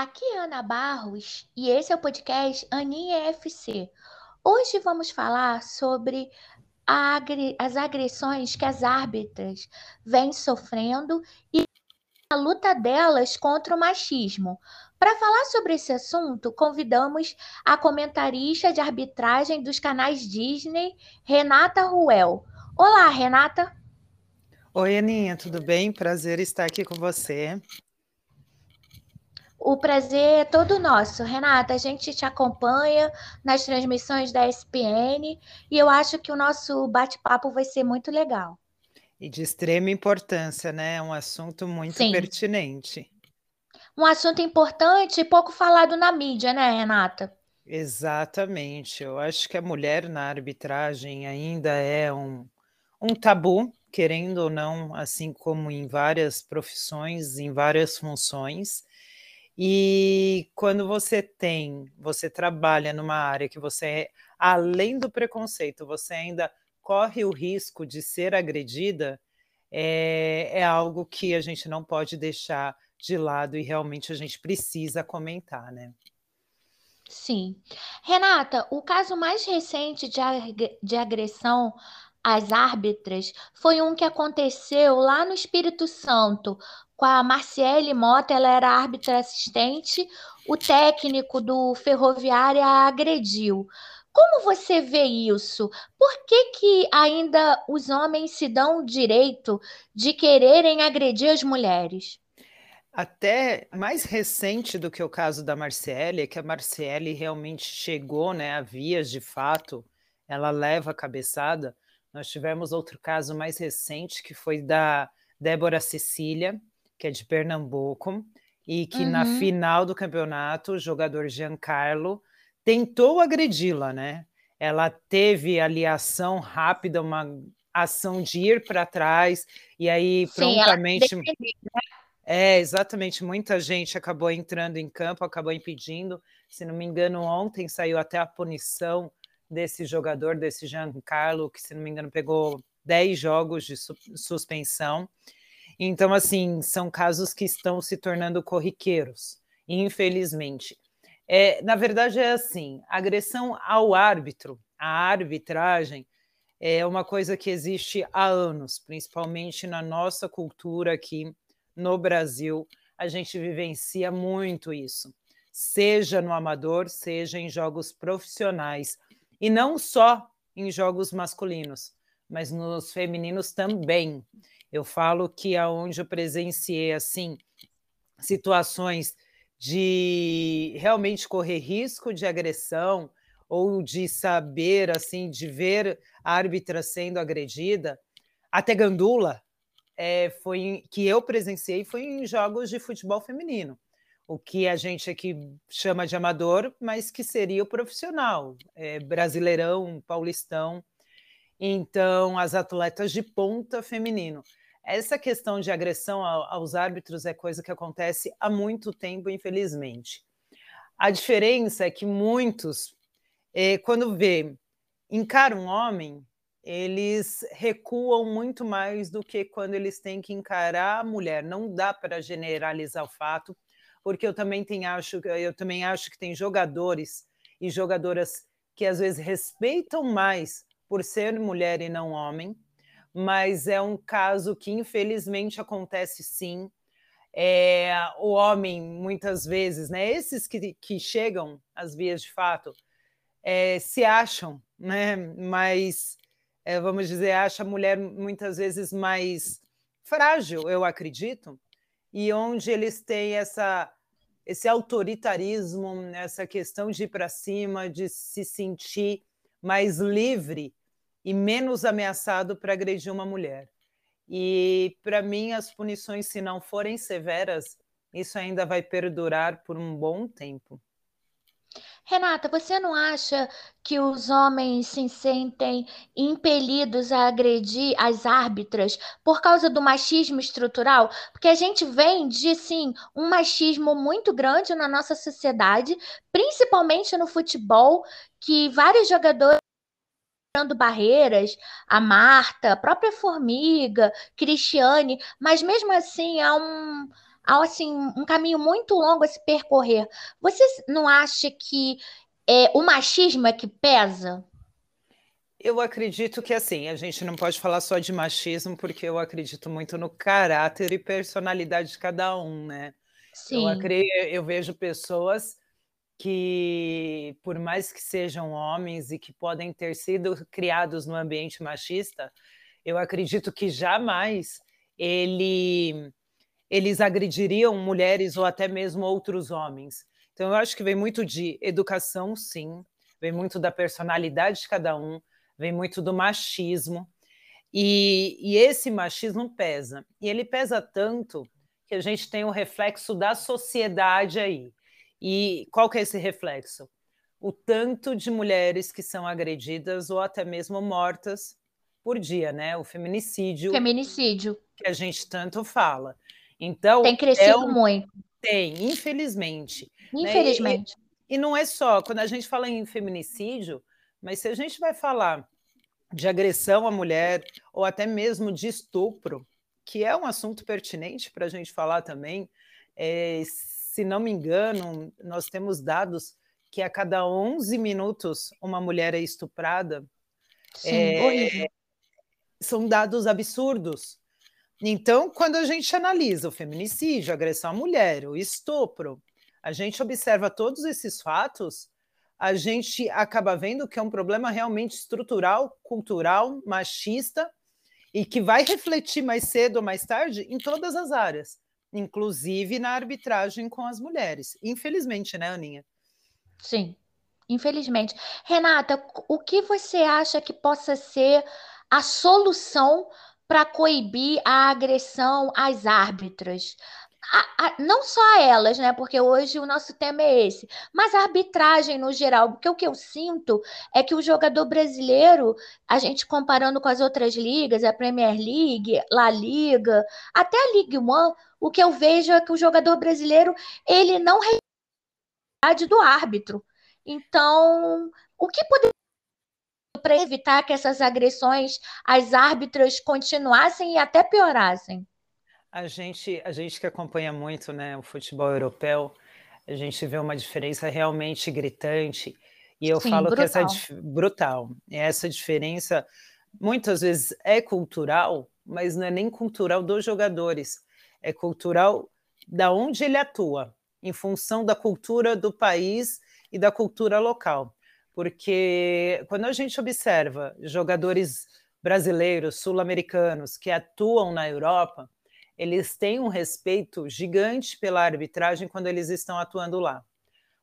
Aqui é Ana Barros e esse é o podcast Aninha FC. Hoje vamos falar sobre as agressões que as árbitras vêm sofrendo e a luta delas contra o machismo. Para falar sobre esse assunto, convidamos a comentarista de arbitragem dos canais Disney, Renata Ruel. Olá, Renata. Oi, Aninha, tudo bem? Prazer estar aqui com você. O prazer é todo nosso. Renata, a gente te acompanha nas transmissões da SPN e eu acho que o nosso bate-papo vai ser muito legal. E de extrema importância, né? É um assunto muito Sim. pertinente. Um assunto importante e pouco falado na mídia, né, Renata? Exatamente. Eu acho que a mulher na arbitragem ainda é um, um tabu, querendo ou não, assim como em várias profissões, em várias funções. E quando você tem, você trabalha numa área que você, é, além do preconceito, você ainda corre o risco de ser agredida, é, é algo que a gente não pode deixar de lado e realmente a gente precisa comentar, né? Sim. Renata, o caso mais recente de, ag de agressão às árbitras foi um que aconteceu lá no Espírito Santo, com a Marciele Mota, ela era árbitra assistente, o técnico do Ferroviária agrediu. Como você vê isso? Por que, que ainda os homens se dão o direito de quererem agredir as mulheres? Até mais recente do que o caso da Marciele, é que a Marciele realmente chegou né, a vias de fato, ela leva a cabeçada. Nós tivemos outro caso mais recente, que foi da Débora Cecília, que é de Pernambuco, e que uhum. na final do campeonato o jogador Giancarlo tentou agredi-la, né? Ela teve ali ação rápida, uma ação de ir para trás, e aí Sim, prontamente. Né? É, exatamente. Muita gente acabou entrando em campo, acabou impedindo. Se não me engano, ontem saiu até a punição desse jogador, desse Giancarlo, que, se não me engano, pegou 10 jogos de su suspensão. Então, assim, são casos que estão se tornando corriqueiros, infelizmente. É, na verdade, é assim: agressão ao árbitro, a arbitragem, é uma coisa que existe há anos, principalmente na nossa cultura aqui no Brasil. A gente vivencia muito isso, seja no amador, seja em jogos profissionais, e não só em jogos masculinos, mas nos femininos também. Eu falo que aonde eu presenciei assim situações de realmente correr risco de agressão ou de saber assim de ver a árbitra sendo agredida, até gandula é, foi que eu presenciei foi em jogos de futebol feminino, o que a gente aqui chama de amador, mas que seria o profissional, é, brasileirão, paulistão. Então, as atletas de ponta feminino. Essa questão de agressão aos árbitros é coisa que acontece há muito tempo, infelizmente. A diferença é que muitos, eh, quando vê, encaram um homem, eles recuam muito mais do que quando eles têm que encarar a mulher. Não dá para generalizar o fato, porque eu também tenho, acho, eu também acho que tem jogadores e jogadoras que às vezes respeitam mais por ser mulher e não homem, mas é um caso que infelizmente acontece sim. É, o homem, muitas vezes, né, esses que, que chegam às vias de fato, é, se acham, né, mas é, vamos dizer, acha a mulher muitas vezes mais frágil, eu acredito, e onde eles têm essa esse autoritarismo, essa questão de ir para cima, de se sentir mais livre e menos ameaçado para agredir uma mulher. E para mim, as punições, se não forem severas, isso ainda vai perdurar por um bom tempo. Renata, você não acha que os homens se sentem impelidos a agredir as árbitras por causa do machismo estrutural? Porque a gente vem de, sim, um machismo muito grande na nossa sociedade, principalmente no futebol, que vários jogadores barreiras, a Marta, a própria Formiga, Cristiane, mas mesmo assim há um, há assim um caminho muito longo a se percorrer. Você não acha que é, o machismo é que pesa? Eu acredito que assim, a gente não pode falar só de machismo, porque eu acredito muito no caráter e personalidade de cada um, né? Sim. Eu, acredito, eu vejo pessoas que, por mais que sejam homens e que podem ter sido criados no ambiente machista, eu acredito que jamais ele, eles agrediriam mulheres ou até mesmo outros homens. Então, eu acho que vem muito de educação, sim, vem muito da personalidade de cada um, vem muito do machismo. E, e esse machismo pesa. E ele pesa tanto que a gente tem o um reflexo da sociedade aí. E qual que é esse reflexo? O tanto de mulheres que são agredidas ou até mesmo mortas por dia, né? O feminicídio. Feminicídio. Que a gente tanto fala. Então. Tem crescido é um... muito. Tem, infelizmente. Infelizmente. Né? E, e, não é só, quando a gente fala em feminicídio, mas se a gente vai falar de agressão à mulher, ou até mesmo de estupro, que é um assunto pertinente para a gente falar também, é, se não me engano, nós temos dados que a cada 11 minutos uma mulher é estuprada. Sim, é, horrível. São dados absurdos. Então, quando a gente analisa o feminicídio, a agressão à mulher, o estupro, a gente observa todos esses fatos, a gente acaba vendo que é um problema realmente estrutural, cultural, machista e que vai refletir mais cedo ou mais tarde em todas as áreas inclusive na arbitragem com as mulheres. Infelizmente, né, Aninha? Sim, infelizmente. Renata, o que você acha que possa ser a solução para coibir a agressão às árbitras? A, a, não só a elas, né? Porque hoje o nosso tema é esse, mas a arbitragem no geral, porque o que eu sinto é que o jogador brasileiro, a gente comparando com as outras ligas, a Premier League, La Liga, até a Ligue 1, o que eu vejo é que o jogador brasileiro ele não do árbitro. Então, o que poderia para evitar que essas agressões às árbitras continuassem e até piorassem? A gente, a gente que acompanha muito né, o futebol europeu, a gente vê uma diferença realmente gritante. E eu Sim, falo brutal. que essa brutal. Essa diferença muitas vezes é cultural, mas não é nem cultural dos jogadores é cultural da onde ele atua, em função da cultura do país e da cultura local. Porque quando a gente observa jogadores brasileiros, sul-americanos que atuam na Europa, eles têm um respeito gigante pela arbitragem quando eles estão atuando lá.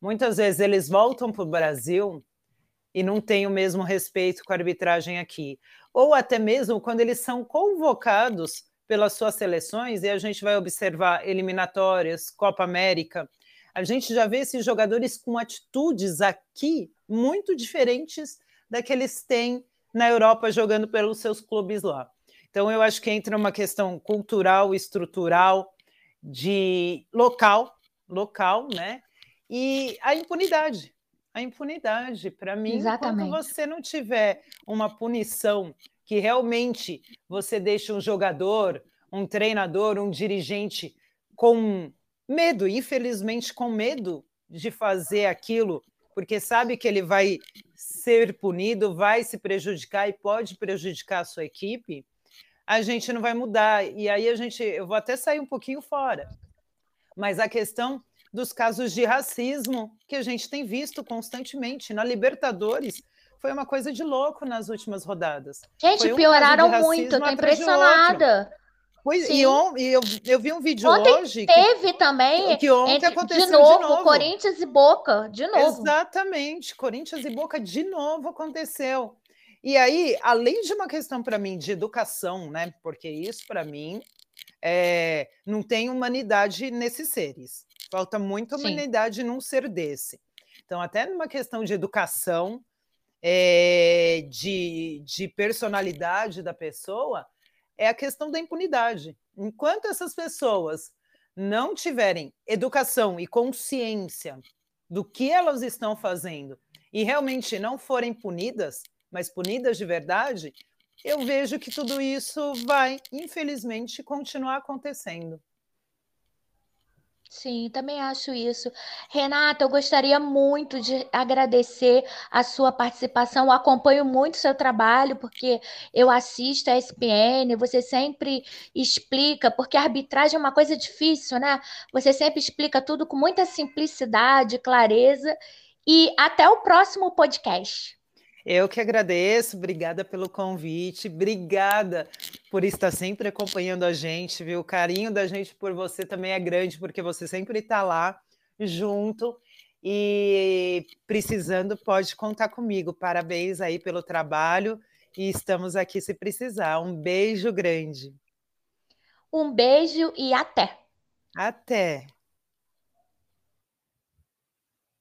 Muitas vezes eles voltam para o Brasil e não têm o mesmo respeito com a arbitragem aqui. Ou até mesmo quando eles são convocados pelas suas seleções, e a gente vai observar eliminatórias, Copa América, a gente já vê esses jogadores com atitudes aqui muito diferentes da que eles têm na Europa jogando pelos seus clubes lá. Então eu acho que entra uma questão cultural, estrutural, de local, local, né? E a impunidade. A impunidade, para mim, Exatamente. enquanto você não tiver uma punição que realmente você deixa um jogador, um treinador, um dirigente com medo, infelizmente com medo de fazer aquilo, porque sabe que ele vai ser punido, vai se prejudicar e pode prejudicar a sua equipe, a gente não vai mudar. E aí a gente, eu vou até sair um pouquinho fora. Mas a questão dos casos de racismo que a gente tem visto constantemente na Libertadores, foi uma coisa de louco nas últimas rodadas. Gente, um pioraram muito, tô impressionada. Pois, e, on, e eu, eu vi um vídeo ontem hoje. Teve que, também. Que ontem entre, aconteceu de novo, de novo, Corinthians e Boca, de novo. Exatamente, Corinthians e Boca de novo aconteceu. E aí, além de uma questão para mim de educação, né? Porque isso para mim é, não tem humanidade nesses seres. Falta muita humanidade Sim. num ser desse. Então, até numa questão de educação, é, de, de personalidade da pessoa é a questão da impunidade. Enquanto essas pessoas não tiverem educação e consciência do que elas estão fazendo e realmente não forem punidas, mas punidas de verdade, eu vejo que tudo isso vai, infelizmente, continuar acontecendo. Sim, também acho isso. Renata, eu gostaria muito de agradecer a sua participação. Eu acompanho muito o seu trabalho, porque eu assisto a ESPN, você sempre explica, porque a arbitragem é uma coisa difícil, né? Você sempre explica tudo com muita simplicidade, clareza. E até o próximo podcast. Eu que agradeço, obrigada pelo convite, obrigada por estar sempre acompanhando a gente, viu? O carinho da gente por você também é grande, porque você sempre está lá junto e precisando, pode contar comigo. Parabéns aí pelo trabalho e estamos aqui se precisar. Um beijo grande. Um beijo e até. Até.